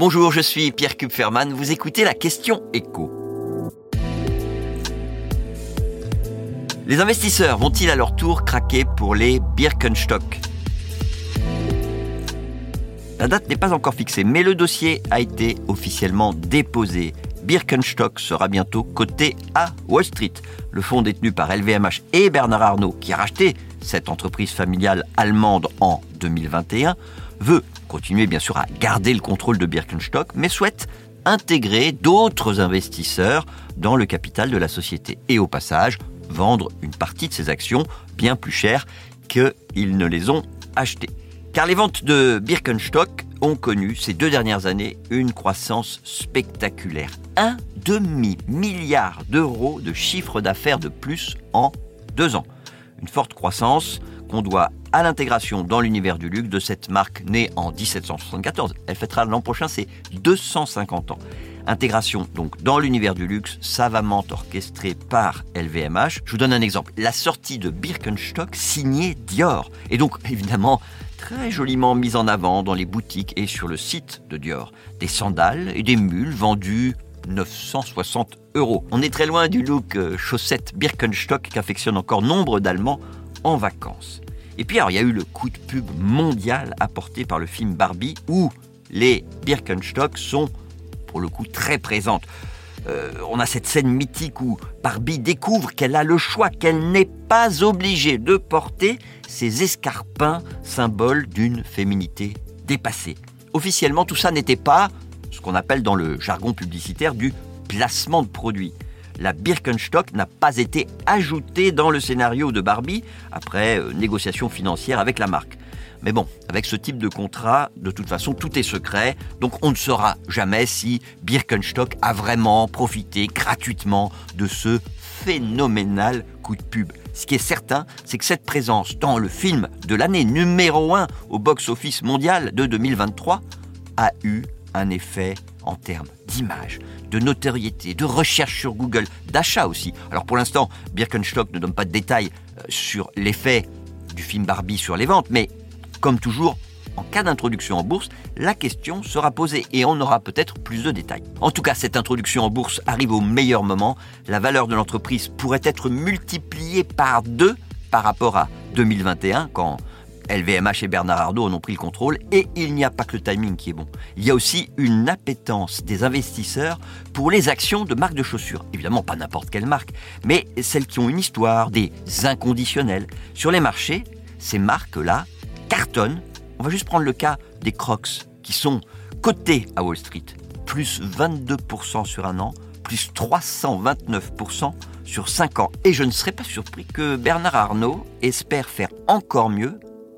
Bonjour, je suis Pierre Kupferman, vous écoutez la question écho. Les investisseurs vont-ils à leur tour craquer pour les Birkenstock? La date n'est pas encore fixée, mais le dossier a été officiellement déposé. Birkenstock sera bientôt coté à Wall Street. Le fonds détenu par LVMH et Bernard Arnault, qui a racheté cette entreprise familiale allemande en 2021, veut continuer bien sûr à garder le contrôle de Birkenstock, mais souhaite intégrer d'autres investisseurs dans le capital de la société et au passage vendre une partie de ses actions bien plus chères qu'ils ne les ont achetées. Car les ventes de Birkenstock ont connu ces deux dernières années une croissance spectaculaire. Un demi-milliard d'euros de chiffre d'affaires de plus en deux ans. Une forte croissance qu'on doit à l'intégration dans l'univers du luxe de cette marque née en 1774. Elle fêtera l'an prochain ses 250 ans. Intégration donc dans l'univers du luxe, savamment orchestrée par LVMH. Je vous donne un exemple. La sortie de Birkenstock signée Dior. Et donc évidemment très joliment mise en avant dans les boutiques et sur le site de Dior. Des sandales et des mules vendus 960 euros. On est très loin du look euh, chaussette Birkenstock qu'affectionnent encore nombre d'Allemands en vacances. Et puis alors, il y a eu le coup de pub mondial apporté par le film Barbie où les Birkenstock sont pour le coup très présentes. Euh, on a cette scène mythique où Barbie découvre qu'elle a le choix, qu'elle n'est pas obligée de porter ses escarpins, symbole d'une féminité dépassée. Officiellement, tout ça n'était pas ce qu'on appelle dans le jargon publicitaire du placement de produit la Birkenstock n'a pas été ajoutée dans le scénario de Barbie après euh, négociation financière avec la marque. Mais bon, avec ce type de contrat, de toute façon, tout est secret, donc on ne saura jamais si Birkenstock a vraiment profité gratuitement de ce phénoménal coup de pub. Ce qui est certain, c'est que cette présence dans le film de l'année numéro 1 au box-office mondial de 2023 a eu un effet en termes d'image, de notoriété, de recherche sur Google, d'achat aussi. Alors pour l'instant, Birkenstock ne donne pas de détails euh, sur l'effet du film Barbie sur les ventes, mais comme toujours, en cas d'introduction en bourse, la question sera posée et on aura peut-être plus de détails. En tout cas, cette introduction en bourse arrive au meilleur moment. La valeur de l'entreprise pourrait être multipliée par deux par rapport à 2021, quand LVMH et Bernard Arnault en ont pris le contrôle et il n'y a pas que le timing qui est bon. Il y a aussi une appétence des investisseurs pour les actions de marques de chaussures. Évidemment, pas n'importe quelle marque, mais celles qui ont une histoire, des inconditionnels. Sur les marchés, ces marques-là cartonnent. On va juste prendre le cas des Crocs qui sont cotés à Wall Street. Plus 22% sur un an, plus 329% sur 5 ans. Et je ne serais pas surpris que Bernard Arnault espère faire encore mieux